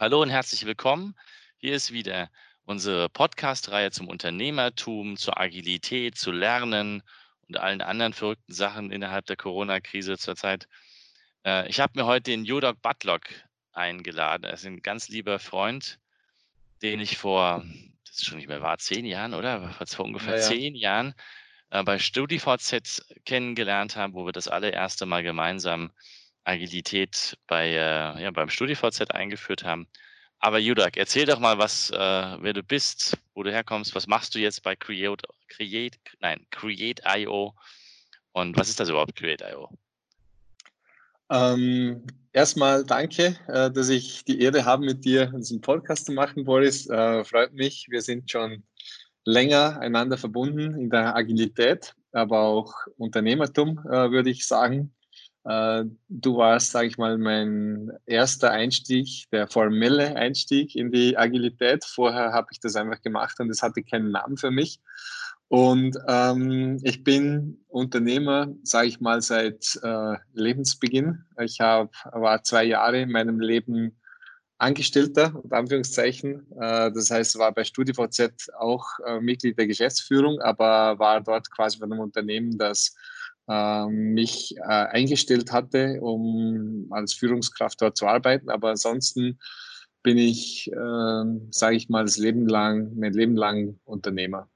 Hallo und herzlich willkommen. Hier ist wieder unsere Podcast-Reihe zum Unternehmertum, zur Agilität, zu Lernen und allen anderen verrückten Sachen innerhalb der Corona-Krise zurzeit. Äh, ich habe mir heute den Jodok Butlock eingeladen. Er ist ein ganz lieber Freund, den ich vor, das ist schon nicht mehr wahr, zehn Jahren, oder? Vor ungefähr Ja, ja. zehn Jahren äh, bei StudiVZ kennengelernt haben, wo wir das allererste Mal gemeinsam Agilität bei, äh, ja, beim StudiVZ eingeführt haben. Aber Judak, erzähl doch mal, was, äh, wer du bist, wo du herkommst, was machst du jetzt bei Create, Create, nein, Create.io und was ist das überhaupt, Create.io? Ähm, erstmal danke, äh, dass ich die Ehre habe, mit dir diesen Podcast zu machen, Boris. Äh, freut mich. Wir sind schon länger einander verbunden in der Agilität, aber auch Unternehmertum, äh, würde ich sagen. Äh, du warst, sage ich mal, mein erster Einstieg, der formelle Einstieg in die Agilität. Vorher habe ich das einfach gemacht und es hatte keinen Namen für mich. Und ähm, ich bin Unternehmer, sage ich mal, seit äh, Lebensbeginn. Ich hab, war zwei Jahre in meinem Leben Angestellter, unter Anführungszeichen. Äh, das heißt, war bei StudiVZ auch äh, Mitglied der Geschäftsführung, aber war dort quasi von einem Unternehmen, das mich äh, eingestellt hatte, um als Führungskraft dort zu arbeiten. Aber ansonsten bin ich, äh, sage ich mal, das Leben lang, mein Leben lang Unternehmer.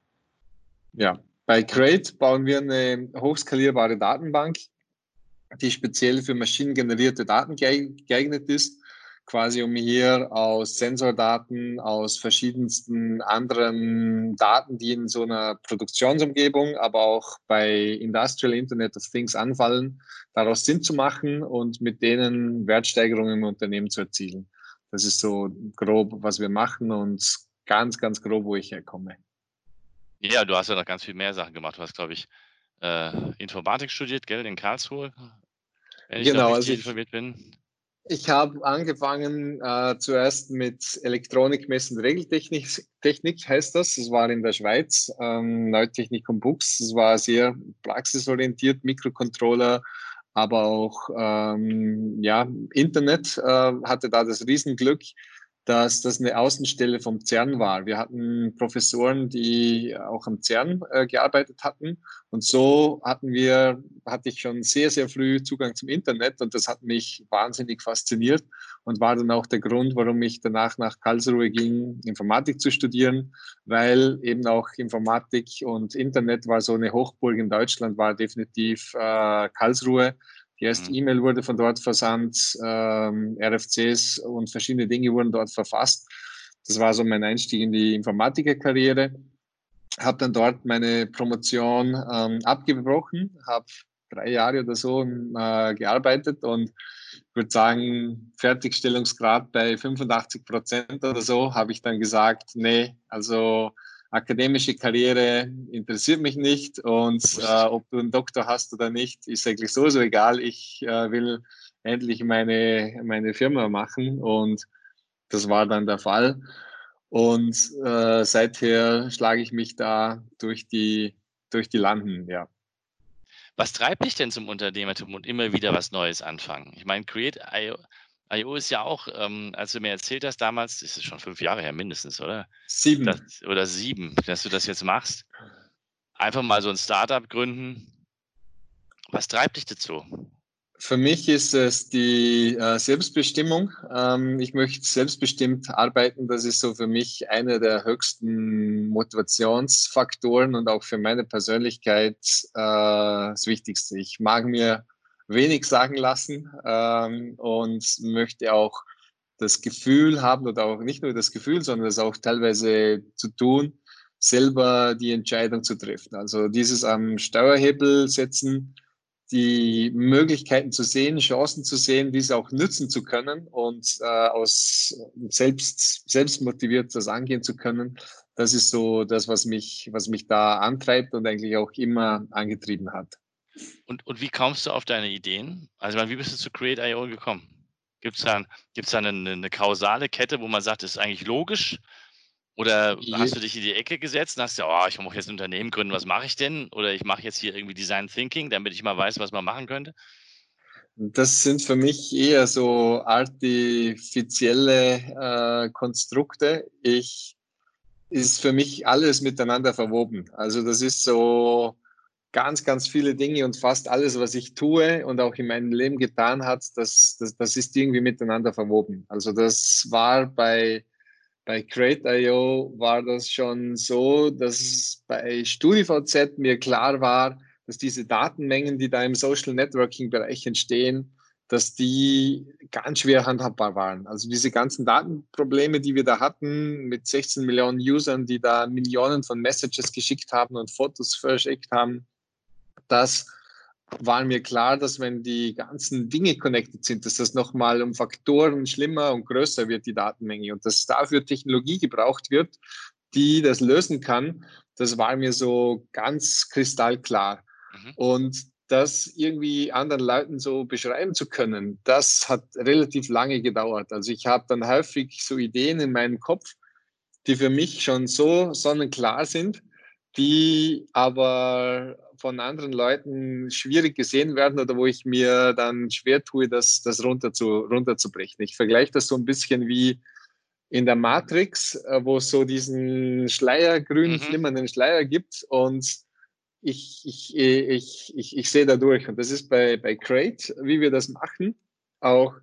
Ja, bei Crate bauen wir eine hochskalierbare Datenbank, die speziell für maschinengenerierte Daten geeignet ist quasi um hier aus Sensordaten, aus verschiedensten anderen Daten, die in so einer Produktionsumgebung, aber auch bei Industrial Internet of Things anfallen, daraus Sinn zu machen und mit denen Wertsteigerungen im Unternehmen zu erzielen. Das ist so grob, was wir machen und ganz, ganz grob, wo ich herkomme. Ja, du hast ja noch ganz viel mehr Sachen gemacht. Du hast, glaube ich, äh, Informatik studiert, gell, in Karlsruhe, wenn ich genau, also ich, informiert bin. Ich habe angefangen äh, zuerst mit Elektronik, Messen, Regeltechnik, Technik heißt das. Das war in der Schweiz, ähm, Neutechnik und Bux. Das war sehr praxisorientiert, Mikrocontroller, aber auch ähm, ja, Internet äh, hatte da das Riesenglück, dass das eine Außenstelle vom CERN war. Wir hatten Professoren, die auch am CERN äh, gearbeitet hatten. Und so hatten wir, hatte ich schon sehr, sehr früh Zugang zum Internet und das hat mich wahnsinnig fasziniert und war dann auch der Grund, warum ich danach nach Karlsruhe ging, Informatik zu studieren, weil eben auch Informatik und Internet war so eine Hochburg in Deutschland, war definitiv äh, Karlsruhe. Die erste mhm. E-Mail wurde von dort versandt, ähm, RFCs und verschiedene Dinge wurden dort verfasst. Das war so mein Einstieg in die Informatikerkarriere. Habe dann dort meine Promotion ähm, abgebrochen, habe drei Jahre oder so äh, gearbeitet und würde sagen, Fertigstellungsgrad bei 85 Prozent oder so, habe ich dann gesagt, nee, also akademische Karriere interessiert mich nicht und äh, ob du einen Doktor hast oder nicht, ist eigentlich sowieso egal. Ich äh, will endlich meine, meine Firma machen und das war dann der Fall. Und äh, seither schlage ich mich da durch die, durch die Landen, ja. Was treibt dich denn zum Unternehmertum und immer wieder was Neues anfangen? Ich meine, Create.io I.O. ist ja auch, ähm, als du mir erzählt hast damals, ist es schon fünf Jahre her mindestens, oder? Sieben. Das, oder sieben, dass du das jetzt machst. Einfach mal so ein Startup gründen. Was treibt dich dazu? Für mich ist es die äh, Selbstbestimmung. Ähm, ich möchte selbstbestimmt arbeiten. Das ist so für mich einer der höchsten Motivationsfaktoren und auch für meine Persönlichkeit äh, das Wichtigste. Ich mag mir wenig sagen lassen ähm, und möchte auch das Gefühl haben oder auch nicht nur das Gefühl, sondern es auch teilweise zu tun, selber die Entscheidung zu treffen. Also dieses am Steuerhebel setzen, die Möglichkeiten zu sehen, Chancen zu sehen, diese auch nützen zu können und äh, aus selbst, selbst motiviert das angehen zu können. Das ist so das, was mich, was mich da antreibt und eigentlich auch immer angetrieben hat. Und, und wie kommst du auf deine Ideen? Also, wie bist du zu Create.io gekommen? Gibt es da, gibt's da eine, eine, kausale Kette, wo man sagt, das ist eigentlich logisch? Oder hast du dich in die Ecke gesetzt und hast ja, oh, ich muss jetzt ein Unternehmen gründen, was mache ich denn? Oder ich mache jetzt hier irgendwie Design Thinking, damit ich mal weiß, was man machen könnte? Das sind für mich eher so artifizielle äh, Konstrukte. Ich ist für mich alles miteinander verwoben. Also das ist so ganz, ganz viele Dinge und fast alles, was ich tue und auch in meinem Leben getan hat, das, das, das ist irgendwie miteinander verwoben. Also das war bei, bei Crate.io war das schon so, dass bei StudiVZ mir klar war, dass diese Datenmengen, die da im Social Networking Bereich entstehen, dass die ganz schwer handhabbar waren. Also diese ganzen Datenprobleme, die wir da hatten, mit 16 Millionen Usern, die da Millionen von Messages geschickt haben und Fotos verschickt haben, das war mir klar, dass wenn die ganzen Dinge connected sind, dass das nochmal um Faktoren schlimmer und größer wird, die Datenmenge, und dass dafür Technologie gebraucht wird, die das lösen kann, das war mir so ganz kristallklar. Mhm. Und das irgendwie anderen Leuten so beschreiben zu können, das hat relativ lange gedauert. Also ich habe dann häufig so Ideen in meinem Kopf, die für mich schon so sonnenklar sind, die aber von anderen Leuten schwierig gesehen werden oder wo ich mir dann schwer tue, das, das runter zu, runterzubrechen. Ich vergleiche das so ein bisschen wie in der Matrix, äh, wo es so diesen Schleier, grün mhm. flimmernden Schleier gibt und ich, ich, ich, ich, ich sehe da durch. Und das ist bei, bei Crate, wie wir das machen, auch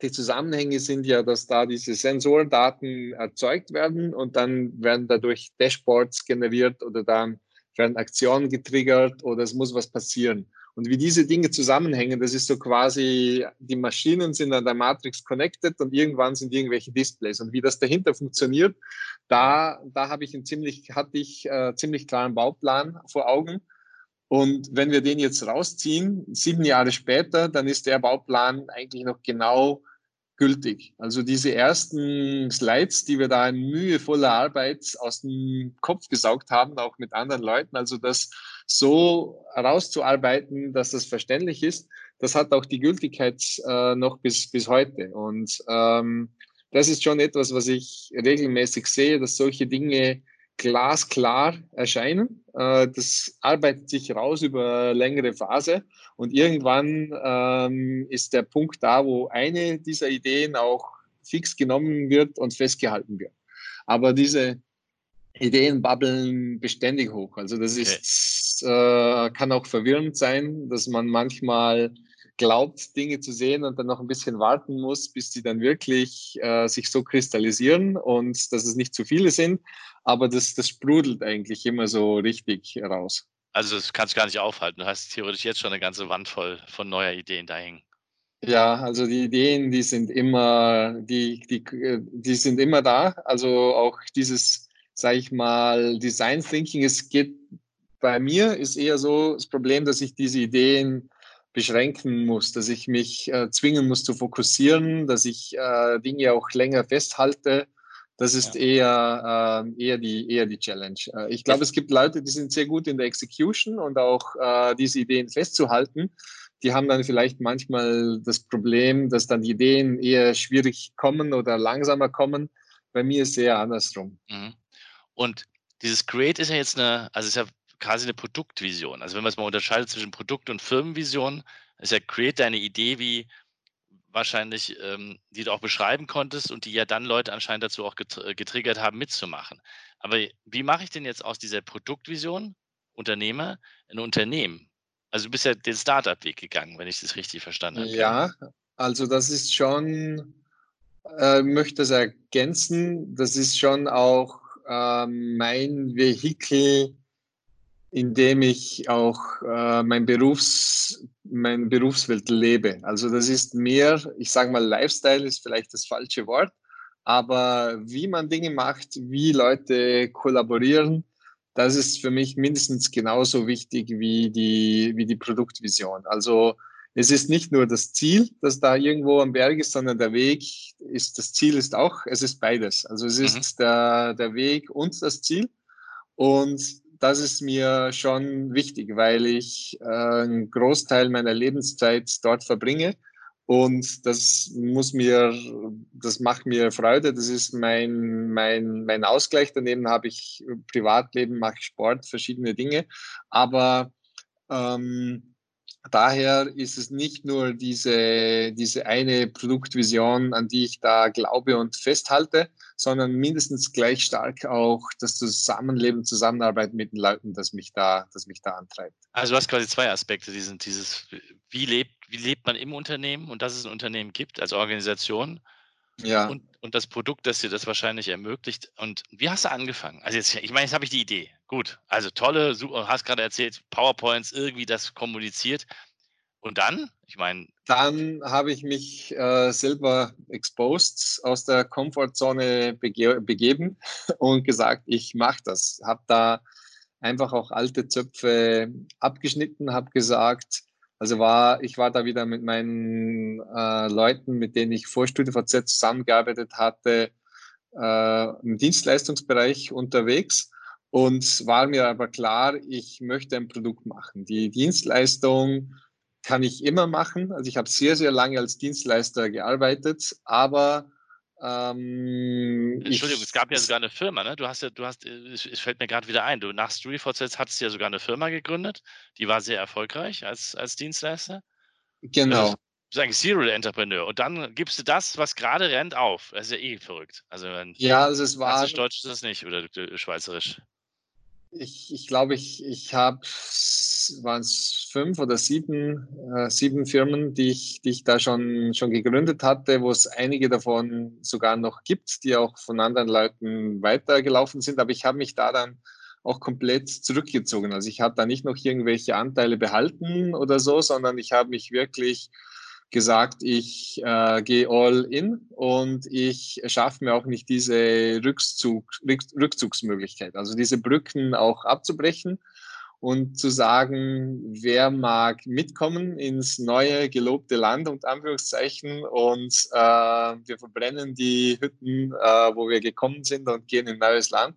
die Zusammenhänge sind ja, dass da diese Sensordaten erzeugt werden und dann werden dadurch Dashboards generiert oder dann werden Aktionen getriggert oder es muss was passieren. Und wie diese Dinge zusammenhängen, das ist so quasi, die Maschinen sind an der Matrix connected und irgendwann sind irgendwelche Displays. Und wie das dahinter funktioniert, da, da habe ich einen ziemlich, hatte ich äh, ziemlich klaren Bauplan vor Augen. Und wenn wir den jetzt rausziehen, sieben Jahre später, dann ist der Bauplan eigentlich noch genau gültig. Also diese ersten Slides, die wir da in mühevoller Arbeit aus dem Kopf gesaugt haben, auch mit anderen Leuten, also das so herauszuarbeiten, dass das verständlich ist, das hat auch die Gültigkeit äh, noch bis, bis heute. Und ähm, das ist schon etwas, was ich regelmäßig sehe, dass solche Dinge glasklar erscheinen. Äh, das arbeitet sich raus über längere Phase und irgendwann ähm, ist der Punkt da, wo eine dieser Ideen auch fix genommen wird und festgehalten wird. Aber diese Ideen babbeln beständig hoch. Also das ist, äh, kann auch verwirrend sein, dass man manchmal glaubt, Dinge zu sehen und dann noch ein bisschen warten muss, bis die dann wirklich äh, sich so kristallisieren und dass es nicht zu viele sind. Aber das, das sprudelt eigentlich immer so richtig raus. Also das kannst du gar nicht aufhalten. Du hast theoretisch jetzt schon eine ganze Wand voll von neuer Ideen da hängen. Ja, also die Ideen, die sind immer, die, die, die sind immer da. Also auch dieses, sage ich mal, Design Thinking, es geht bei mir ist eher so das Problem, dass ich diese Ideen beschränken muss, dass ich mich äh, zwingen muss zu fokussieren, dass ich äh, Dinge auch länger festhalte. Das ist ja. eher, äh, eher, die, eher die Challenge. Äh, ich glaube, es gibt Leute, die sind sehr gut in der Execution und auch äh, diese Ideen festzuhalten. Die haben dann vielleicht manchmal das Problem, dass dann die Ideen eher schwierig kommen oder langsamer kommen. Bei mir ist es eher andersrum. Mhm. Und dieses Create ist ja jetzt eine, also ist ja quasi eine Produktvision. Also wenn man es mal unterscheidet zwischen Produkt- und Firmenvision, ist ja Create eine Idee, wie wahrscheinlich, ähm, die du auch beschreiben konntest und die ja dann Leute anscheinend dazu auch äh, getriggert haben, mitzumachen. Aber wie mache ich denn jetzt aus dieser Produktvision, Unternehmer, ein Unternehmen? Also du bist ja den Startup-Weg gegangen, wenn ich das richtig verstanden habe. Ja, also das ist schon, äh, möchte das ergänzen, das ist schon auch äh, mein Vehikel, in dem ich auch äh, mein, Berufs, mein Berufswelt lebe. Also das ist mehr, ich sage mal, Lifestyle ist vielleicht das falsche Wort, aber wie man Dinge macht, wie Leute kollaborieren, das ist für mich mindestens genauso wichtig wie die, wie die Produktvision. Also es ist nicht nur das Ziel, das da irgendwo am Berg ist, sondern der Weg ist, das Ziel ist auch, es ist beides. Also es ist mhm. der, der Weg und das Ziel. Und das ist mir schon wichtig, weil ich äh, einen Großteil meiner Lebenszeit dort verbringe. Und das muss mir, das macht mir Freude. Das ist mein, mein, mein Ausgleich. Daneben habe ich Privatleben, mache Sport, verschiedene Dinge. Aber ähm, daher ist es nicht nur diese, diese eine Produktvision, an die ich da glaube und festhalte, sondern mindestens gleich stark auch das Zusammenleben, Zusammenarbeit mit den Leuten, das mich da, das mich da antreibt. Also du hast quasi zwei Aspekte, die sind dieses, wie lebt, wie lebt man im Unternehmen und dass es ein Unternehmen gibt als Organisation ja. Und, und das Produkt, das dir das wahrscheinlich ermöglicht. Und wie hast du angefangen? Also jetzt, ich meine, jetzt habe ich die Idee. Gut, also tolle, super, hast gerade erzählt, PowerPoints, irgendwie das kommuniziert. Und dann? Ich meine. Dann habe ich mich äh, selber exposed, aus der Komfortzone bege begeben und gesagt, ich mache das. Habe da einfach auch alte Zöpfe abgeschnitten, habe gesagt, also war, ich war da wieder mit meinen äh, Leuten, mit denen ich vor StudioVZ zusammengearbeitet hatte, äh, im Dienstleistungsbereich unterwegs und war mir aber klar, ich möchte ein Produkt machen. Die Dienstleistung kann ich immer machen. Also ich habe sehr, sehr lange als Dienstleister gearbeitet, aber ähm, Entschuldigung, ich, es gab ja sogar eine Firma, ne? Du hast ja, du hast, es, es fällt mir gerade wieder ein, du nach StoryForces hattest ja sogar eine Firma gegründet, die war sehr erfolgreich als, als Dienstleister. Genau. Du eigentlich Serial Entrepreneur. Und dann gibst du das, was gerade rennt, auf. Das ist ja eh verrückt. Also, ja, also es war. Deutsch ist das nicht oder Schweizerisch ich, ich glaube, ich, ich habe, waren es fünf oder sieben, äh, sieben Firmen, die ich, die ich da schon, schon gegründet hatte, wo es einige davon sogar noch gibt, die auch von anderen Leuten weitergelaufen sind. Aber ich habe mich da dann auch komplett zurückgezogen. Also ich habe da nicht noch irgendwelche Anteile behalten oder so, sondern ich habe mich wirklich gesagt, ich äh, gehe all in und ich schaffe mir auch nicht diese Rückzug, Rückzugsmöglichkeit, also diese Brücken auch abzubrechen und zu sagen, wer mag mitkommen ins neue gelobte Land und Anführungszeichen und äh, wir verbrennen die Hütten, äh, wo wir gekommen sind und gehen in neues Land.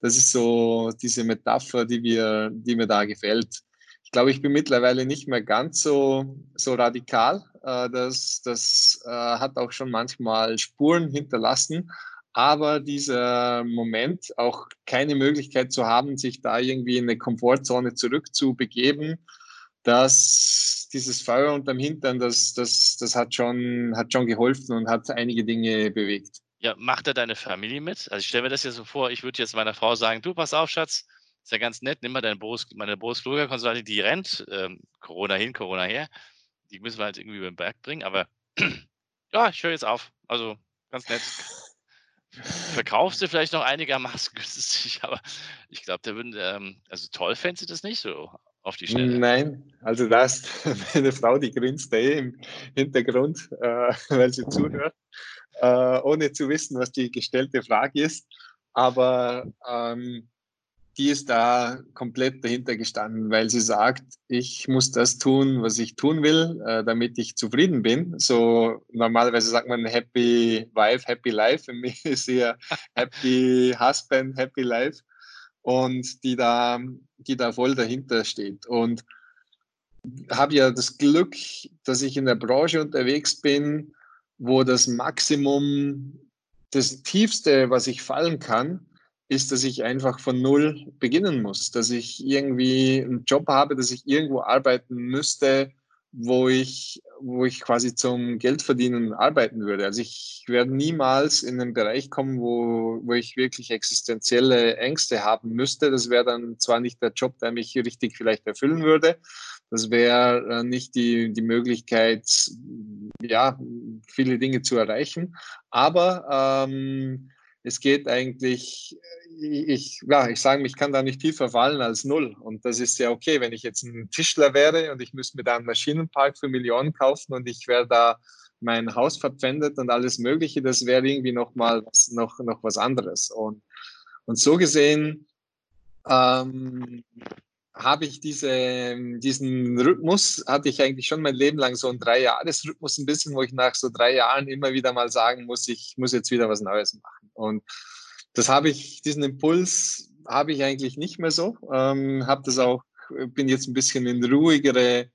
Das ist so diese Metapher, die mir, die mir da gefällt. Ich glaube, ich bin mittlerweile nicht mehr ganz so, so radikal, äh, das das äh, hat auch schon manchmal Spuren hinterlassen. Aber dieser Moment, auch keine Möglichkeit zu haben, sich da irgendwie in eine Komfortzone zurückzubegeben, dass dieses Feuer unterm Hintern, das, das, das hat, schon, hat schon geholfen und hat einige Dinge bewegt. Ja, macht er deine Familie mit? Also ich stelle mir das ja so vor, ich würde jetzt meiner Frau sagen, du pass auf, Schatz, ist ja ganz nett, nimm mal deine Boris, meine Boris Kluger Konsultin, die rennt, ähm, Corona hin, Corona her die müssen wir halt irgendwie über den Berg bringen. Aber ja, ich höre jetzt auf. Also ganz nett. Verkaufst du vielleicht noch einigermaßen günstig, aber ich glaube, der würden, ähm, also toll fändest du das nicht so auf die Schnelle. Nein, also da ist meine Frau, die grinst eh im Hintergrund, äh, weil sie zuhört, äh, ohne zu wissen, was die gestellte Frage ist. Aber ähm, die ist da komplett dahinter gestanden, weil sie sagt, ich muss das tun, was ich tun will, äh, damit ich zufrieden bin. So normalerweise sagt man Happy Wife, Happy Life. Für mich ist hier Happy Husband, Happy Life. Und die da, die da voll dahinter steht. Und habe ja das Glück, dass ich in der Branche unterwegs bin, wo das Maximum, das Tiefste, was ich fallen kann, ist, dass ich einfach von Null beginnen muss, dass ich irgendwie einen Job habe, dass ich irgendwo arbeiten müsste, wo ich, wo ich quasi zum Geldverdienen arbeiten würde. Also ich werde niemals in einen Bereich kommen, wo, wo ich wirklich existenzielle Ängste haben müsste. Das wäre dann zwar nicht der Job, der mich richtig vielleicht erfüllen würde. Das wäre äh, nicht die, die Möglichkeit, ja, viele Dinge zu erreichen. Aber ähm, es geht eigentlich, ich, ja, ich sage, ich kann da nicht tiefer fallen als null. Und das ist ja okay, wenn ich jetzt ein Tischler wäre und ich müsste mir da einen Maschinenpark für Millionen kaufen und ich wäre da mein Haus verpfändet und alles Mögliche, das wäre irgendwie noch mal was, noch, noch was anderes. Und, und so gesehen ähm, habe ich diese, diesen Rhythmus, hatte ich eigentlich schon mein Leben lang so einen Drei-Jahres-Rhythmus ein bisschen, wo ich nach so drei Jahren immer wieder mal sagen muss, ich muss jetzt wieder was Neues machen. Und das habe ich, diesen Impuls habe ich eigentlich nicht mehr so. Ähm, habe das auch, bin jetzt ein bisschen in ruhigere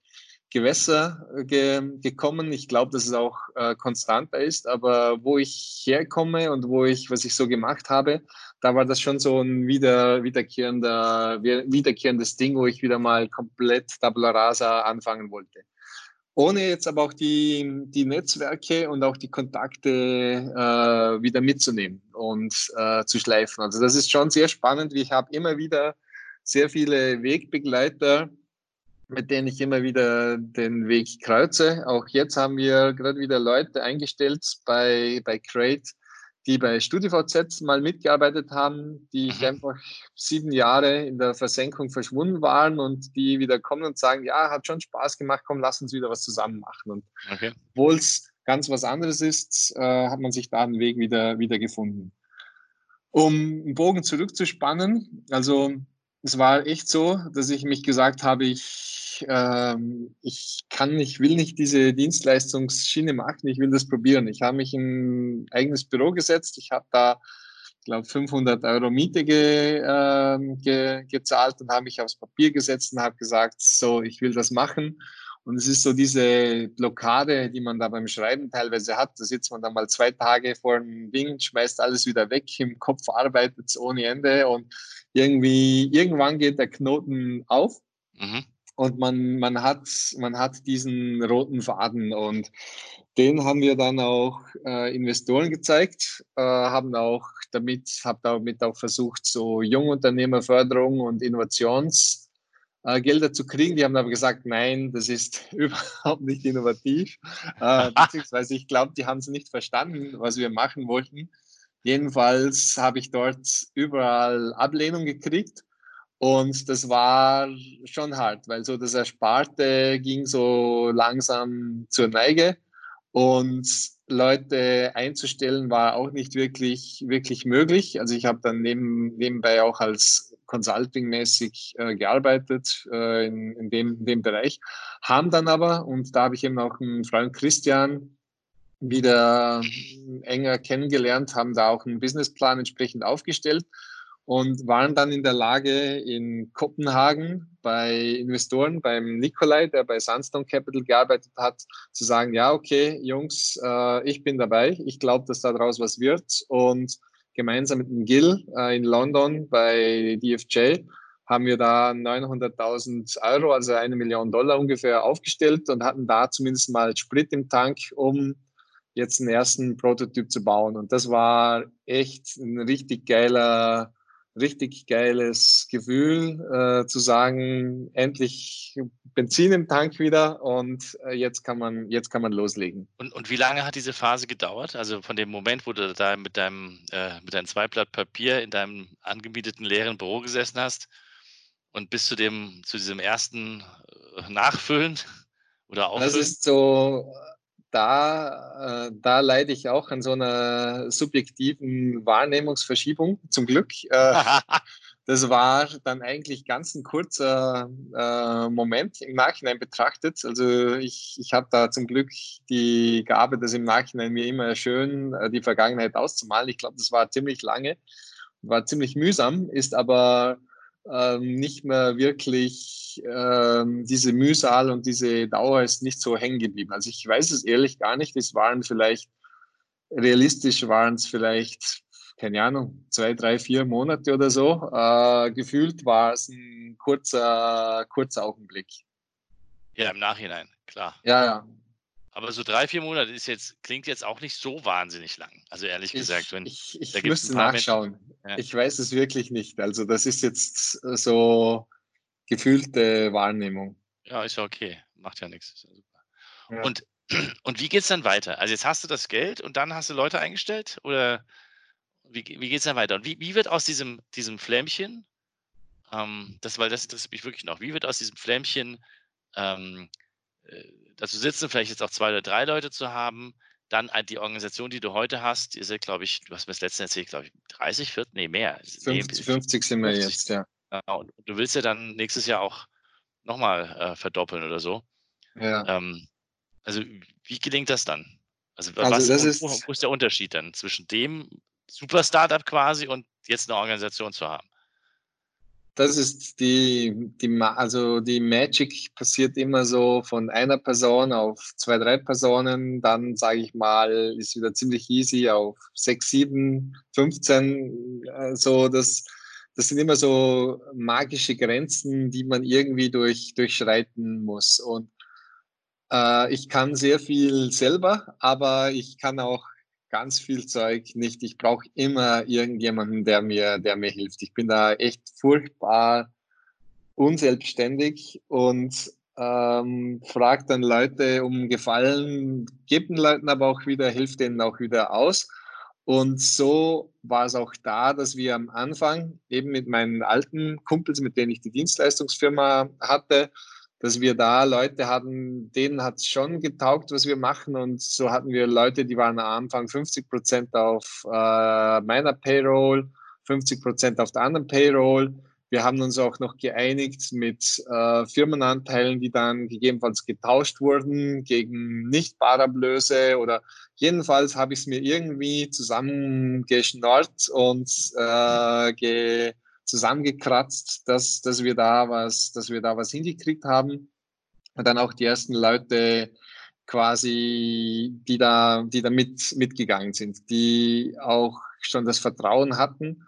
Gewässer ge gekommen. Ich glaube, dass es auch äh, konstanter ist, aber wo ich herkomme und wo ich, was ich so gemacht habe, da war das schon so ein wieder, wiederkehrender, wiederkehrendes Ding, wo ich wieder mal komplett Tabula Rasa anfangen wollte. Ohne jetzt aber auch die, die Netzwerke und auch die Kontakte äh, wieder mitzunehmen und äh, zu schleifen. Also das ist schon sehr spannend. Ich habe immer wieder sehr viele Wegbegleiter, mit denen ich immer wieder den Weg kreuze. Auch jetzt haben wir gerade wieder Leute eingestellt bei, bei Crate, die bei StudiVZ mal mitgearbeitet haben, die mhm. einfach sieben Jahre in der Versenkung verschwunden waren und die wieder kommen und sagen, ja, hat schon Spaß gemacht, komm, lass uns wieder was zusammen machen. Und okay. obwohl es ganz was anderes ist, äh, hat man sich da einen Weg wieder, wieder gefunden. Um einen Bogen zurückzuspannen, also es war echt so, dass ich mich gesagt habe, ich, ähm, ich kann, ich will nicht diese Dienstleistungsschiene machen, ich will das probieren. Ich habe mich in ein eigenes Büro gesetzt, ich habe da, glaube, 500 Euro Miete ge, äh, ge, gezahlt und habe mich aufs Papier gesetzt und habe gesagt, so, ich will das machen. Und es ist so diese Blockade, die man da beim Schreiben teilweise hat. Da sitzt man dann mal zwei Tage vor dem Ding, schmeißt alles wieder weg, im Kopf arbeitet es ohne Ende und irgendwie, irgendwann geht der Knoten auf. Mhm. Und man, man, hat, man hat diesen roten Faden und den haben wir dann auch äh, Investoren gezeigt, äh, haben auch damit, habe damit auch versucht, so Jungunternehmerförderung und Innovations- äh, Gelder zu kriegen. Die haben aber gesagt, nein, das ist überhaupt nicht innovativ. Äh, beziehungsweise ich glaube, die haben es nicht verstanden, was wir machen wollten. Jedenfalls habe ich dort überall Ablehnung gekriegt. Und das war schon hart, weil so das Ersparte ging so langsam zur Neige. Und Leute einzustellen war auch nicht wirklich, wirklich möglich. Also ich habe dann neben, nebenbei auch als Consulting-mäßig äh, gearbeitet äh, in, in, dem, in dem Bereich, haben dann aber, und da habe ich eben auch einen Freund Christian wieder enger kennengelernt, haben da auch einen Businessplan entsprechend aufgestellt und waren dann in der Lage, in Kopenhagen bei Investoren, beim Nikolai, der bei Sandstone Capital gearbeitet hat, zu sagen, ja, okay, Jungs, äh, ich bin dabei, ich glaube, dass daraus was wird und gemeinsam mit dem Gil äh, in London bei DFJ haben wir da 900.000 Euro, also eine Million Dollar ungefähr aufgestellt und hatten da zumindest mal Sprit im Tank, um jetzt einen ersten Prototyp zu bauen. Und das war echt ein richtig geiler, richtig geiles Gefühl, äh, zu sagen, endlich Benzin im Tank wieder und äh, jetzt kann man, jetzt kann man loslegen. Und, und wie lange hat diese Phase gedauert? Also von dem Moment, wo du da mit deinem, äh, mit deinem Zweiblatt Papier in deinem angemieteten leeren Büro gesessen hast und bis zu dem, zu diesem ersten äh, Nachfüllen oder Auffüllen? Das ist so, da, äh, da leide ich auch an so einer subjektiven Wahrnehmungsverschiebung, zum Glück. Äh, das war dann eigentlich ganz ein kurzer äh, Moment im Nachhinein betrachtet. Also ich, ich habe da zum Glück die Gabe, das im Nachhinein mir immer schön äh, die Vergangenheit auszumalen. Ich glaube, das war ziemlich lange, war ziemlich mühsam, ist aber ähm, nicht mehr wirklich ähm, diese Mühsal und diese Dauer ist nicht so hängen geblieben. Also ich weiß es ehrlich gar nicht. Es waren vielleicht, realistisch waren es vielleicht, keine Ahnung, zwei, drei, vier Monate oder so. Äh, gefühlt war es ein kurzer, kurzer Augenblick. Ja, im Nachhinein, klar. Ja, ja. Aber so drei, vier Monate ist jetzt, klingt jetzt auch nicht so wahnsinnig lang. Also ehrlich ich, gesagt, wenn ich, ich müsste nachschauen. Ja. Ich weiß es wirklich nicht. Also das ist jetzt so gefühlte Wahrnehmung. Ja, ist ja okay. Macht ja nichts. Ja ja. Und, und wie geht es dann weiter? Also jetzt hast du das Geld und dann hast du Leute eingestellt? Oder wie, wie geht es dann weiter? Und wie, wie wird aus diesem, diesem Flämmchen, ähm, das, weil das interessiert mich wirklich noch, wie wird aus diesem Flämmchen ähm, äh, dazu sitzen, vielleicht jetzt auch zwei oder drei Leute zu haben, dann die Organisation, die du heute hast, ihr seid, glaube ich, du hast mir das letzte erzählt, glaube ich, 30, 40, nee, mehr. 50, 50 sind wir 50. jetzt, ja. Genau, und du willst ja dann nächstes Jahr auch nochmal äh, verdoppeln oder so. Ja. Ähm, also, wie gelingt das dann? Also, also was, ist, wo, ist der Unterschied dann zwischen dem Super Startup quasi und jetzt eine Organisation zu haben? Das ist die, die, also die Magic passiert immer so von einer Person auf zwei, drei Personen. Dann sage ich mal, ist wieder ziemlich easy auf sechs, sieben, 15. So, das, das sind immer so magische Grenzen, die man irgendwie durch, durchschreiten muss. Und äh, ich kann sehr viel selber, aber ich kann auch ganz viel Zeug nicht. Ich brauche immer irgendjemanden, der mir, der mir hilft. Ich bin da echt furchtbar unselbstständig und ähm, frage dann Leute um Gefallen, gebe den Leuten aber auch wieder, hilft denen auch wieder aus. Und so war es auch da, dass wir am Anfang eben mit meinen alten Kumpels, mit denen ich die Dienstleistungsfirma hatte, dass wir da Leute hatten, denen hat es schon getaugt, was wir machen. Und so hatten wir Leute, die waren am Anfang 50 Prozent auf äh, meiner Payroll, 50 Prozent auf der anderen Payroll. Wir haben uns auch noch geeinigt mit äh, Firmenanteilen, die dann gegebenenfalls getauscht wurden gegen Nicht-Barablöse oder jedenfalls habe ich es mir irgendwie zusammengeschnort und äh, ge zusammengekratzt, dass, dass wir da was, dass wir da was hingekriegt haben. Und dann auch die ersten Leute quasi, die da, die da mit, mitgegangen sind, die auch schon das Vertrauen hatten,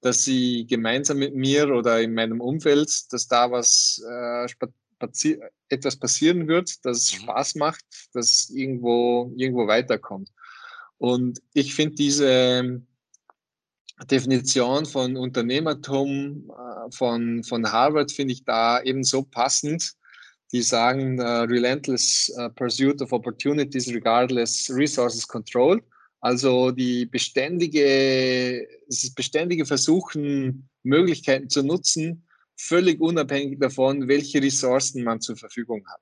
dass sie gemeinsam mit mir oder in meinem Umfeld, dass da was äh, passi etwas passieren wird, dass es mhm. Spaß macht, dass irgendwo irgendwo weiterkommt. Und ich finde diese Definition von Unternehmertum äh, von, von Harvard finde ich da eben so passend. Die sagen, uh, relentless uh, pursuit of opportunities regardless resources control. Also die beständige, das beständige Versuchen, Möglichkeiten zu nutzen, völlig unabhängig davon, welche Ressourcen man zur Verfügung hat.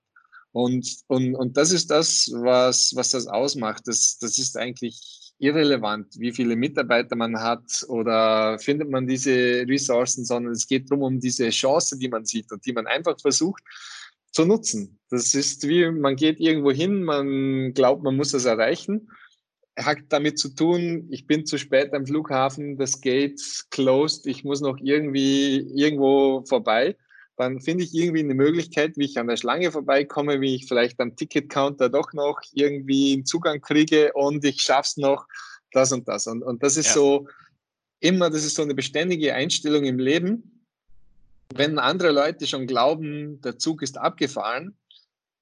Und, und, und das ist das, was, was das ausmacht. Das, das ist eigentlich irrelevant, wie viele Mitarbeiter man hat oder findet man diese Ressourcen, sondern es geht darum, um diese Chance, die man sieht und die man einfach versucht zu nutzen. Das ist wie, man geht irgendwo hin, man glaubt, man muss das erreichen. Hat damit zu tun, ich bin zu spät am Flughafen, das Gate closed, ich muss noch irgendwie irgendwo vorbei dann finde ich irgendwie eine Möglichkeit, wie ich an der Schlange vorbeikomme, wie ich vielleicht am Ticketcounter doch noch irgendwie einen Zugang kriege und ich schaffe es noch, das und das. Und, und das ist ja. so immer, das ist so eine beständige Einstellung im Leben. Wenn andere Leute schon glauben, der Zug ist abgefahren,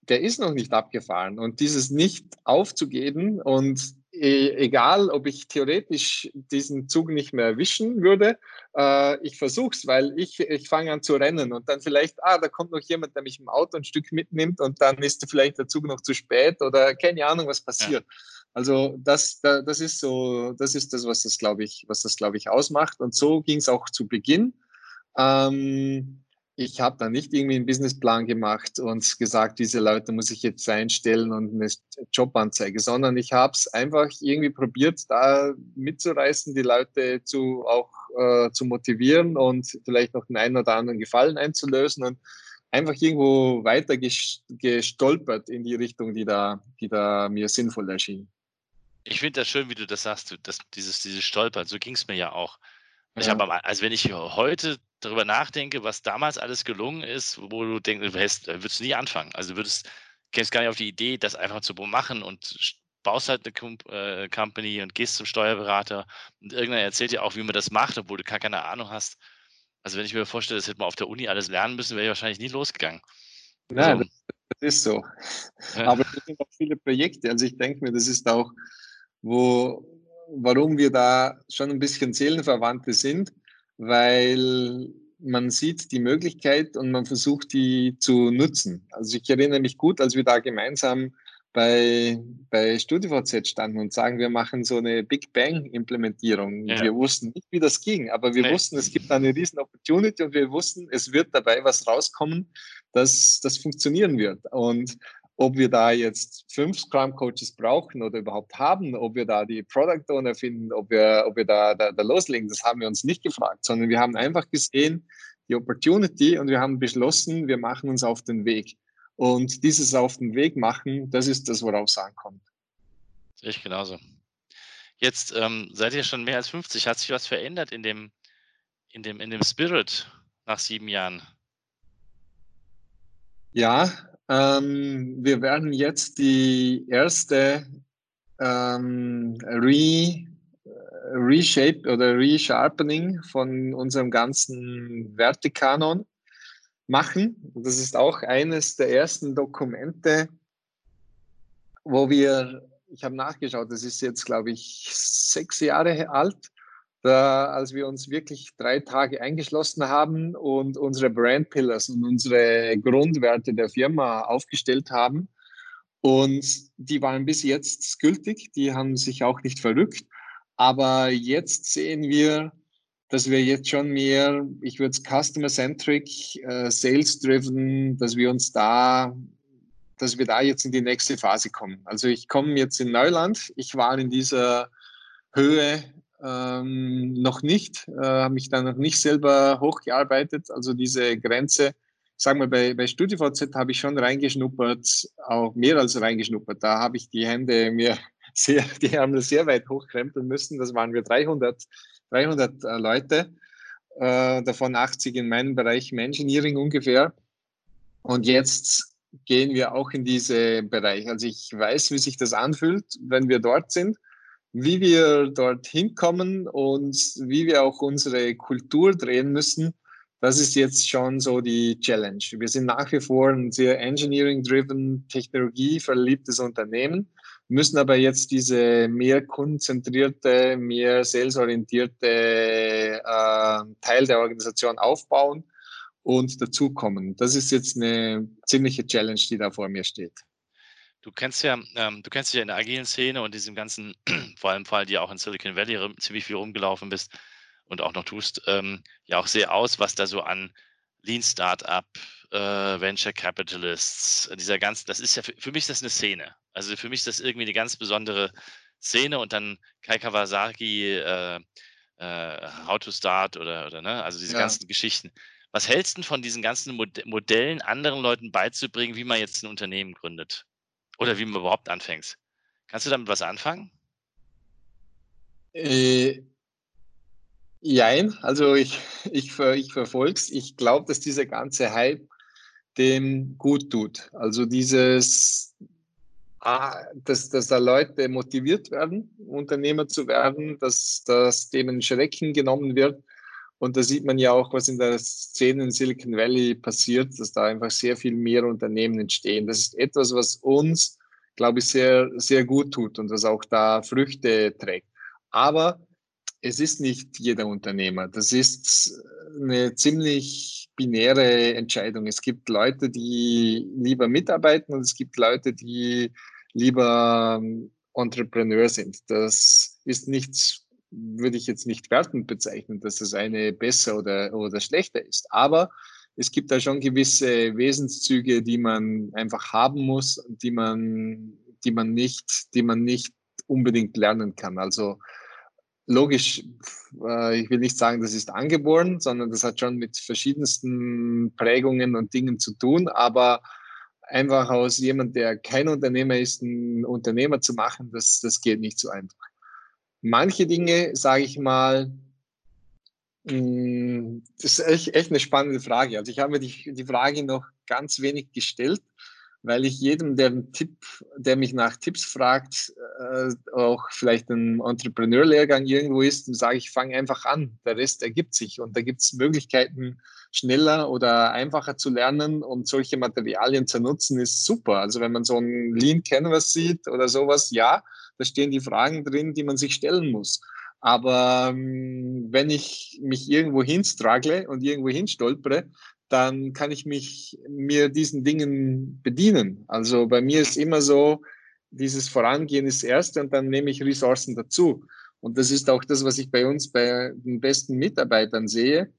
der ist noch nicht abgefahren. Und dieses nicht aufzugeben und egal, ob ich theoretisch diesen Zug nicht mehr erwischen würde, äh, ich versuche es, weil ich, ich fange an zu rennen und dann vielleicht, ah, da kommt noch jemand, der mich im Auto ein Stück mitnimmt und dann ist vielleicht der Zug noch zu spät oder keine Ahnung, was passiert. Ja. Also das, das ist so, das ist das, was das, glaube ich, was das, glaube ich, ausmacht. Und so ging es auch zu Beginn. Ähm, ich habe da nicht irgendwie einen Businessplan gemacht und gesagt, diese Leute muss ich jetzt einstellen und eine Jobanzeige, sondern ich habe es einfach irgendwie probiert, da mitzureißen, die Leute zu auch äh, zu motivieren und vielleicht noch den einen oder anderen Gefallen einzulösen und einfach irgendwo weiter gestolpert in die Richtung, die da, die da mir sinnvoll erschien. Ich finde das schön, wie du das sagst, das, dieses, dieses Stolpern. So ging es mir ja auch. Ich ja. habe, also wenn ich heute darüber nachdenke, was damals alles gelungen ist, wo du denkst, du hättest, äh, würdest nie anfangen. Also du würdest, kämst gar nicht auf die Idee, das einfach zu machen und baust halt eine äh, Company und gehst zum Steuerberater und irgendeiner erzählt dir auch, wie man das macht, obwohl du gar keine Ahnung hast. Also wenn ich mir vorstelle, das hätte man auf der Uni alles lernen müssen, wäre ich wahrscheinlich nie losgegangen. Ja, also, das, das, ist so. Ja. Aber es sind auch viele Projekte. Also ich denke mir, das ist auch, wo, warum wir da schon ein bisschen Seelenverwandte sind, weil man sieht die Möglichkeit und man versucht, die zu nutzen. Also ich erinnere mich gut, als wir da gemeinsam bei, bei StudiVZ standen und sagen, wir machen so eine Big Bang-Implementierung. Ja. Wir wussten nicht, wie das ging, aber wir nee. wussten, es gibt eine riesen Opportunity und wir wussten, es wird dabei was rauskommen, dass das funktionieren wird. Und ob wir da jetzt fünf Scrum Coaches brauchen oder überhaupt haben, ob wir da die Product Owner finden, ob wir, ob wir da, da, da loslegen, das haben wir uns nicht gefragt, sondern wir haben einfach gesehen, die Opportunity und wir haben beschlossen, wir machen uns auf den Weg. Und dieses auf den Weg machen, das ist das, worauf es ankommt. Sehe ich genauso. Jetzt ähm, seid ihr schon mehr als 50. Hat sich was verändert in dem, in dem, in dem Spirit nach sieben Jahren? Ja, ähm, wir werden jetzt die erste ähm, Re, Reshape oder Resharpening von unserem ganzen Wertekanon machen. Das ist auch eines der ersten Dokumente, wo wir, ich habe nachgeschaut, das ist jetzt, glaube ich, sechs Jahre alt, da, als wir uns wirklich drei Tage eingeschlossen haben und unsere Brand Pillars und unsere Grundwerte der Firma aufgestellt haben. Und die waren bis jetzt gültig, die haben sich auch nicht verrückt. Aber jetzt sehen wir, dass wir jetzt schon mehr, ich würde es customer-centric, äh, sales-driven, dass wir uns da, dass wir da jetzt in die nächste Phase kommen. Also ich komme jetzt in Neuland. Ich war in dieser Höhe ähm, noch nicht, äh, habe mich da noch nicht selber hochgearbeitet. Also diese Grenze, sagen wir bei, bei StudiVZ habe ich schon reingeschnuppert, auch mehr als reingeschnuppert. Da habe ich die Hände mir sehr, die Ärmel sehr weit hochkrempeln müssen. Das waren wir 300, 300 äh, Leute, äh, davon 80 in meinem Bereich Engineering ungefähr. Und jetzt gehen wir auch in diese Bereich. Also ich weiß, wie sich das anfühlt, wenn wir dort sind wie wir dorthin kommen und wie wir auch unsere Kultur drehen müssen, das ist jetzt schon so die Challenge. Wir sind nach wie vor ein sehr engineering-driven, technologieverliebtes Unternehmen, müssen aber jetzt diese mehr kundenzentrierte, mehr salesorientierte äh, Teil der Organisation aufbauen und dazukommen. Das ist jetzt eine ziemliche Challenge, die da vor mir steht. Du kennst ja, ähm, du kennst ja in der agilen Szene und diesem ganzen, vor allem Fall, die auch in Silicon Valley ziemlich viel rumgelaufen bist und auch noch tust, ähm, ja auch sehr aus, was da so an Lean Startup, äh, Venture Capitalists, äh, dieser ganzen, das ist ja für, für, mich ist das eine Szene. Also für mich ist das irgendwie eine ganz besondere Szene und dann Kai Kawasaki, äh, äh, How to Start oder, oder ne, also diese ja. ganzen Geschichten. Was hältst du von diesen ganzen Mod Modellen, anderen Leuten beizubringen, wie man jetzt ein Unternehmen gründet? Oder wie man überhaupt anfängst. Kannst du damit was anfangen? Äh, jein, also ich, ich, ich verfolge es. Ich glaube, dass dieser ganze Hype dem gut tut. Also dieses, ah, dass, dass da Leute motiviert werden, Unternehmer zu werden, dass, dass denen Schrecken genommen wird. Und da sieht man ja auch, was in der Szene in Silicon Valley passiert, dass da einfach sehr viel mehr Unternehmen entstehen. Das ist etwas, was uns, glaube ich, sehr, sehr gut tut und was auch da Früchte trägt. Aber es ist nicht jeder Unternehmer. Das ist eine ziemlich binäre Entscheidung. Es gibt Leute, die lieber mitarbeiten und es gibt Leute, die lieber Entrepreneur sind. Das ist nichts würde ich jetzt nicht wertend bezeichnen, dass das eine besser oder, oder schlechter ist. Aber es gibt da schon gewisse Wesenszüge, die man einfach haben muss, die man, die man nicht, die man nicht unbedingt lernen kann. Also logisch, äh, ich will nicht sagen, das ist angeboren, sondern das hat schon mit verschiedensten Prägungen und Dingen zu tun. Aber einfach aus jemand, der kein Unternehmer ist, einen Unternehmer zu machen, das, das geht nicht so einfach. Manche Dinge, sage ich mal, mm, das ist echt, echt eine spannende Frage. Also ich habe mir die, die Frage noch ganz wenig gestellt, weil ich jedem, der Tipp, der mich nach Tipps fragt, äh, auch vielleicht ein Entrepreneur-Lehrgang irgendwo ist, dann sage ich, fange einfach an. Der Rest ergibt sich und da gibt es Möglichkeiten, schneller oder einfacher zu lernen und solche Materialien zu nutzen, ist super. Also wenn man so ein Lean Canvas sieht oder sowas, ja, da stehen die Fragen drin, die man sich stellen muss. Aber ähm, wenn ich mich irgendwo hinstruggle und irgendwo hinstolpere, dann kann ich mich mir diesen Dingen bedienen. Also bei mir ist immer so, dieses Vorangehen ist das Erste und dann nehme ich Ressourcen dazu. Und das ist auch das, was ich bei uns bei den besten Mitarbeitern sehe.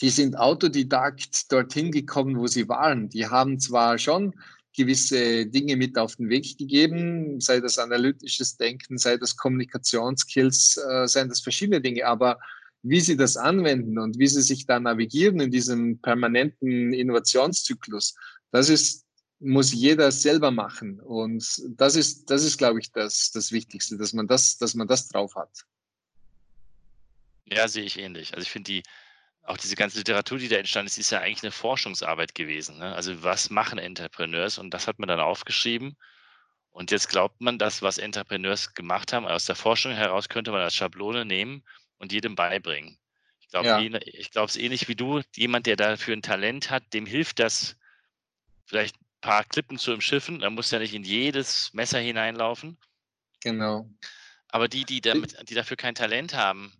Die sind autodidakt dorthin gekommen, wo sie waren. Die haben zwar schon gewisse Dinge mit auf den Weg gegeben, sei das analytisches Denken, sei das Kommunikationsskills, äh, seien das verschiedene Dinge, aber wie sie das anwenden und wie sie sich da navigieren in diesem permanenten Innovationszyklus, das ist, muss jeder selber machen. Und das ist, das ist, glaube ich, das, das Wichtigste, dass man das, dass man das drauf hat. Ja, sehe ich ähnlich. Also ich finde die, auch diese ganze Literatur, die da entstanden ist, ist ja eigentlich eine Forschungsarbeit gewesen. Ne? Also was machen Entrepreneurs? Und das hat man dann aufgeschrieben. Und jetzt glaubt man, dass was Entrepreneurs gemacht haben, aus der Forschung heraus könnte man als Schablone nehmen und jedem beibringen. Ich glaube ja. ich glaube es ähnlich wie du. Jemand, der dafür ein Talent hat, dem hilft das, vielleicht ein paar Klippen zu umschiffen. Da muss ja nicht in jedes Messer hineinlaufen. Genau. Aber die, die, damit, die dafür kein Talent haben,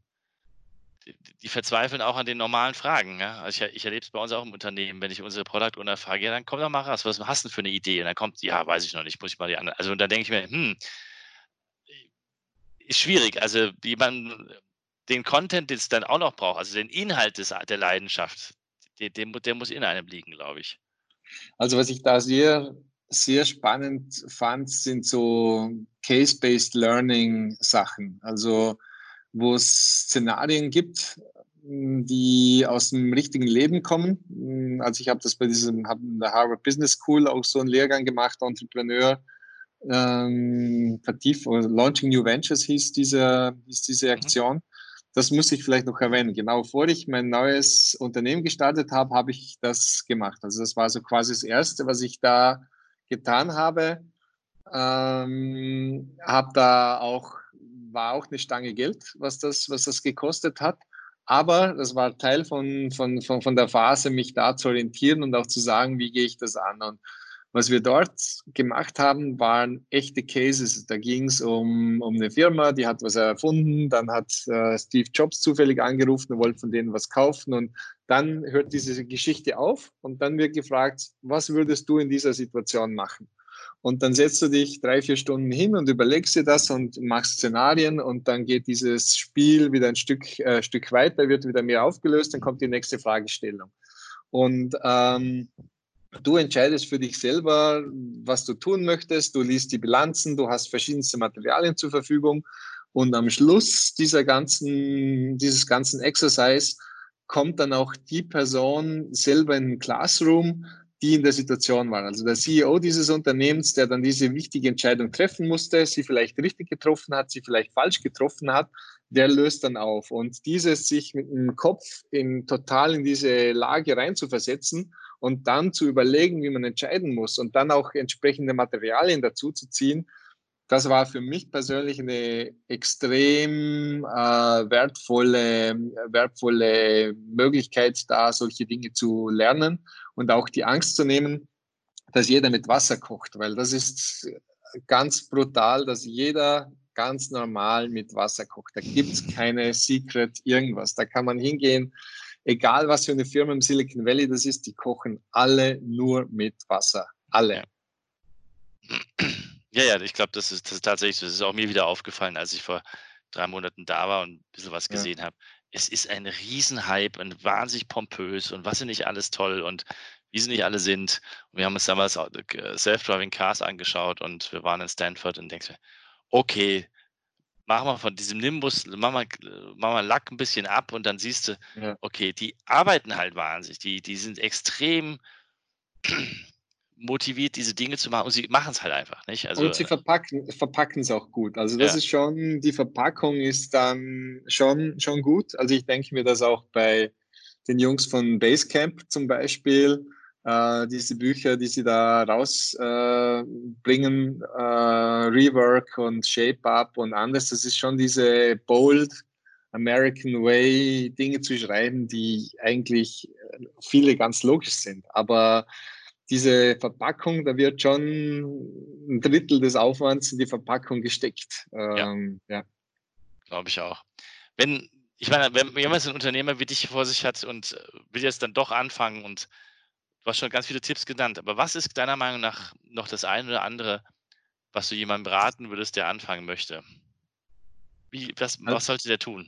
die, verzweifeln auch an den normalen Fragen. Ja? Also ich, ich erlebe es bei uns auch im Unternehmen, wenn ich unsere Product Owner frage, ja, dann komm doch mal raus, was hast du denn für eine Idee? Und dann kommt, ja, weiß ich noch nicht, muss ich mal die andere. Also und dann denke ich mir, hm, ist schwierig. Also jemand, den Content, den es dann auch noch braucht, also den Inhalt des, der Leidenschaft, der, der, der muss in einem liegen, glaube ich. Also was ich da sehr, sehr spannend fand, sind so Case-Based Learning Sachen. Also wo es Szenarien gibt, die aus dem richtigen Leben kommen. Also ich habe das bei diesem, habe in der Harvard Business School auch so einen Lehrgang gemacht, Entrepreneur ähm, vertieft, Launching New Ventures hieß diese, hieß diese mhm. Aktion. Das muss ich vielleicht noch erwähnen. Genau vor ich mein neues Unternehmen gestartet habe, habe ich das gemacht. Also das war so quasi das Erste, was ich da getan habe. Ähm, habe da auch war auch eine Stange Geld, was das, was das gekostet hat. Aber das war Teil von, von, von, von der Phase, mich da zu orientieren und auch zu sagen, wie gehe ich das an. Und was wir dort gemacht haben, waren echte Cases. Da ging es um, um eine Firma, die hat was erfunden, dann hat äh, Steve Jobs zufällig angerufen und wollte von denen was kaufen und dann hört diese Geschichte auf und dann wird gefragt, was würdest du in dieser Situation machen? Und dann setzt du dich drei, vier Stunden hin und überlegst dir das und machst Szenarien und dann geht dieses Spiel wieder ein Stück, äh, Stück weiter, wird wieder mehr aufgelöst, dann kommt die nächste Fragestellung. Und ähm, du entscheidest für dich selber, was du tun möchtest. Du liest die Bilanzen, du hast verschiedenste Materialien zur Verfügung. Und am Schluss dieser ganzen, dieses ganzen Exercise kommt dann auch die Person selber in den Classroom, die in der Situation waren. Also der CEO dieses Unternehmens, der dann diese wichtige Entscheidung treffen musste, sie vielleicht richtig getroffen hat, sie vielleicht falsch getroffen hat, der löst dann auf. Und dieses sich mit dem Kopf in, total in diese Lage reinzuversetzen und dann zu überlegen, wie man entscheiden muss und dann auch entsprechende Materialien dazu zu ziehen, das war für mich persönlich eine extrem äh, wertvolle, wertvolle Möglichkeit, da solche Dinge zu lernen und auch die Angst zu nehmen, dass jeder mit Wasser kocht, weil das ist ganz brutal, dass jeder ganz normal mit Wasser kocht. Da gibt es keine Secret irgendwas. Da kann man hingehen, egal was für eine Firma im Silicon Valley das ist, die kochen alle nur mit Wasser. Alle. Ja, ja, ich glaube, das ist, das ist tatsächlich so. Das ist auch mir wieder aufgefallen, als ich vor drei Monaten da war und ein bisschen was gesehen ja. habe es ist ein Riesenhype und wahnsinnig pompös und was sie nicht alles toll und wie sie nicht alle sind. Und wir haben uns damals äh, Self-Driving Cars angeschaut und wir waren in Stanford und denkst, okay, machen wir von diesem Nimbus, machen wir, machen wir Lack ein bisschen ab und dann siehst du, ja. okay, die arbeiten halt wahnsinnig, die, die sind extrem motiviert, diese Dinge zu machen und sie machen es halt einfach nicht. Also, und sie verpacken verpacken es auch gut. Also das ja. ist schon, die Verpackung ist dann schon, schon gut. Also ich denke mir das auch bei den Jungs von Basecamp zum Beispiel, äh, diese Bücher, die sie da rausbringen, äh, äh, Rework und Shape Up und anderes, das ist schon diese bold American Way Dinge zu schreiben, die eigentlich viele ganz logisch sind. Aber diese Verpackung, da wird schon ein Drittel des Aufwands in die Verpackung gesteckt. Ähm, ja. ja. Glaube ich auch. Wenn, ich meine, wenn jemand ein Unternehmer wie dich vor sich hat und äh, will jetzt dann doch anfangen und du hast schon ganz viele Tipps genannt, aber was ist deiner Meinung nach noch das eine oder andere, was du jemandem beraten würdest, der anfangen möchte? Wie, was, was sollte der tun?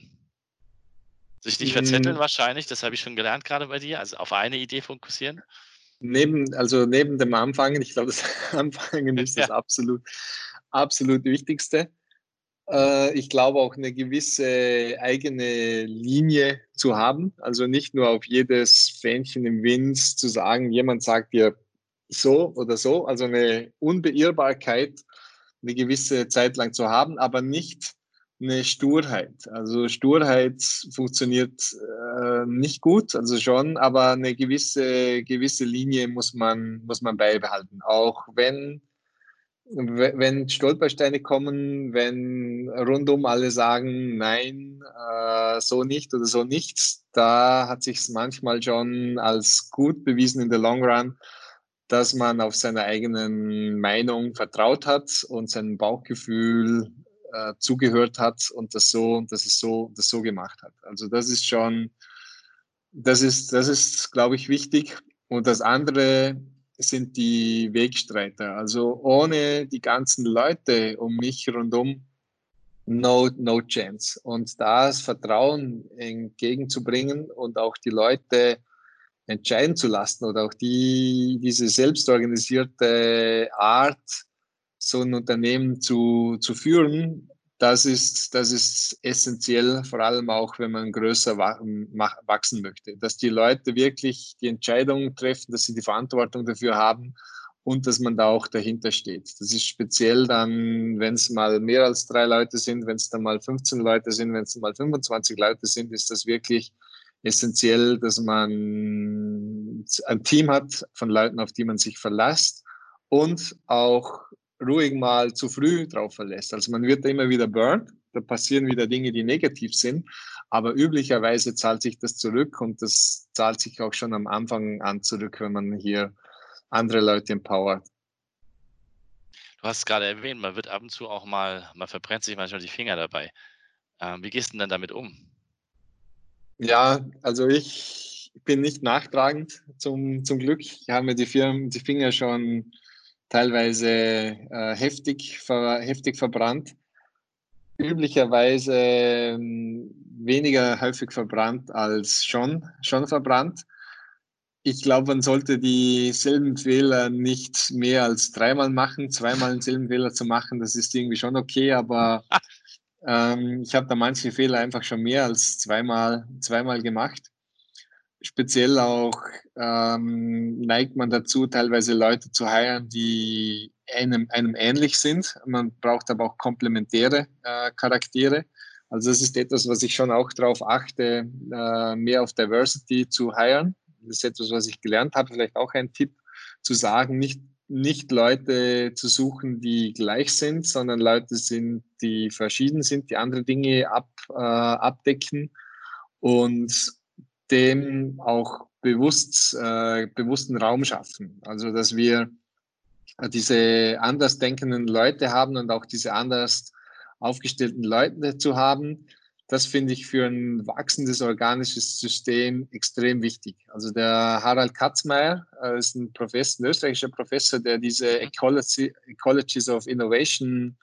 Sich nicht verzetteln hm. wahrscheinlich, das habe ich schon gelernt gerade bei dir, also auf eine Idee fokussieren. Neben, also neben dem Anfangen, ich glaube, das Anfangen ist das absolut, absolut Wichtigste. Äh, ich glaube auch eine gewisse eigene Linie zu haben. Also nicht nur auf jedes Fähnchen im Wind zu sagen, jemand sagt dir so oder so. Also eine Unbeirrbarkeit eine gewisse Zeit lang zu haben, aber nicht eine Sturheit. Also Sturheit funktioniert äh, nicht gut, also schon, aber eine gewisse, gewisse Linie muss man, muss man beibehalten. Auch wenn, wenn Stolpersteine kommen, wenn rundum alle sagen, nein, äh, so nicht oder so nichts, da hat sich manchmal schon als gut bewiesen in der Long Run, dass man auf seine eigenen Meinung vertraut hat und sein Bauchgefühl äh, zugehört hat und das so, das ist so, das so gemacht hat. Also das ist schon, das ist, das ist, glaube ich, wichtig. Und das andere sind die Wegstreiter. Also ohne die ganzen Leute um mich rundum, no, no chance. Und das Vertrauen entgegenzubringen und auch die Leute entscheiden zu lassen oder auch die, diese selbstorganisierte Art, so ein Unternehmen zu, zu führen, das ist, das ist essentiell, vor allem auch, wenn man größer wachsen möchte. Dass die Leute wirklich die Entscheidungen treffen, dass sie die Verantwortung dafür haben und dass man da auch dahinter steht. Das ist speziell dann, wenn es mal mehr als drei Leute sind, wenn es dann mal 15 Leute sind, wenn es mal 25 Leute sind, ist das wirklich essentiell, dass man ein Team hat von Leuten, auf die man sich verlässt und auch ruhig mal zu früh drauf verlässt. Also man wird immer wieder burnt, da passieren wieder Dinge, die negativ sind, aber üblicherweise zahlt sich das zurück und das zahlt sich auch schon am Anfang an zurück, wenn man hier andere Leute empowert. Du hast es gerade erwähnt, man wird ab und zu auch mal, man verbrennt sich manchmal die Finger dabei. Ähm, wie gehst du denn dann damit um? Ja, also ich bin nicht nachtragend zum, zum Glück. Ich habe mir die, Firmen, die Finger schon teilweise äh, heftig, ver, heftig verbrannt. Üblicherweise äh, weniger häufig verbrannt als schon, schon verbrannt. Ich glaube, man sollte dieselben Fehler nicht mehr als dreimal machen. Zweimal denselben Fehler zu machen, das ist irgendwie schon okay, aber ähm, ich habe da manche Fehler einfach schon mehr als zweimal, zweimal gemacht speziell auch ähm, neigt man dazu, teilweise Leute zu heiren, die einem, einem ähnlich sind. Man braucht aber auch komplementäre äh, Charaktere. Also das ist etwas, was ich schon auch darauf achte, äh, mehr auf Diversity zu heiren. Das ist etwas, was ich gelernt habe. Vielleicht auch ein Tipp zu sagen, nicht, nicht Leute zu suchen, die gleich sind, sondern Leute sind, die verschieden sind, die andere Dinge ab, äh, abdecken. Und dem auch bewusst, äh, bewussten Raum schaffen. Also, dass wir diese anders denkenden Leute haben und auch diese anders aufgestellten Leute zu haben, das finde ich für ein wachsendes organisches System extrem wichtig. Also der Harald Katzmeier äh, ist ein Professor, ein österreichischer Professor, der diese Ecology, Ecologies of Innovation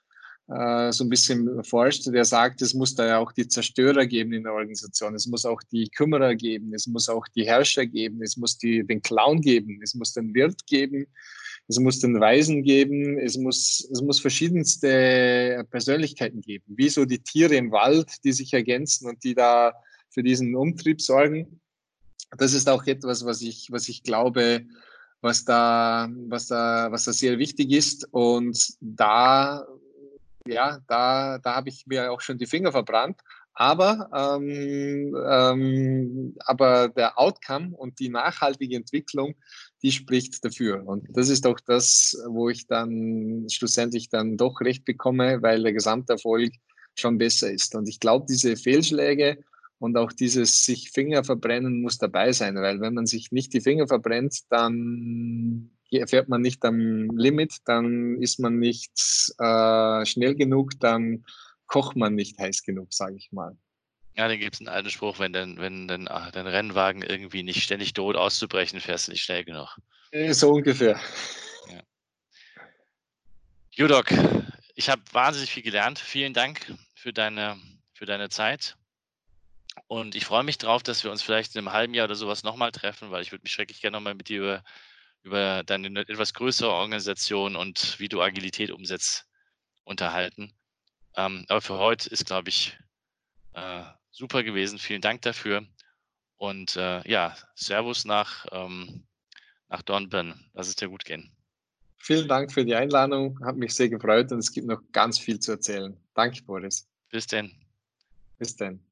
äh, so ein bisschen forscht, der sagt, es muss da ja auch die Zerstörer geben in der Organisation, es muss auch die Kümmerer geben, es muss auch die Herrscher geben, es muss die, den Clown geben, es muss den Wirt geben, es muss den Weisen geben, es muss, es muss verschiedenste Persönlichkeiten geben, wie so die Tiere im Wald, die sich ergänzen und die da für diesen Umtrieb sorgen. Das ist auch etwas, was ich, was ich glaube, was da, was da, was da sehr wichtig ist. Und da ja, da, da habe ich mir auch schon die Finger verbrannt. Aber, ähm, ähm, aber der Outcome und die nachhaltige Entwicklung, die spricht dafür. Und das ist auch das, wo ich dann schlussendlich dann doch recht bekomme, weil der Gesamterfolg schon besser ist. Und ich glaube, diese Fehlschläge und auch dieses sich Finger verbrennen muss dabei sein, weil wenn man sich nicht die Finger verbrennt, dann fährt man nicht am Limit, dann ist man nicht äh, schnell genug, dann kocht man nicht heiß genug, sage ich mal. Ja, dann gibt es einen alten Spruch, wenn dein, wenn dein, ach, dein Rennwagen irgendwie nicht ständig droht auszubrechen, fährst du nicht schnell genug. Äh, so ungefähr. Ja. Judok, ich habe wahnsinnig viel gelernt. Vielen Dank für deine, für deine Zeit. Und ich freue mich drauf, dass wir uns vielleicht in einem halben Jahr oder sowas nochmal treffen, weil ich würde mich schrecklich gerne nochmal mit dir über über deine etwas größere Organisation und wie du Agilität umsetzt, unterhalten. Ähm, aber für heute ist, glaube ich, äh, super gewesen. Vielen Dank dafür. Und äh, ja, Servus nach, ähm, nach Dornbirn. Lass es dir gut gehen. Vielen Dank für die Einladung. Hat mich sehr gefreut und es gibt noch ganz viel zu erzählen. Danke, Boris. Bis denn. Bis denn.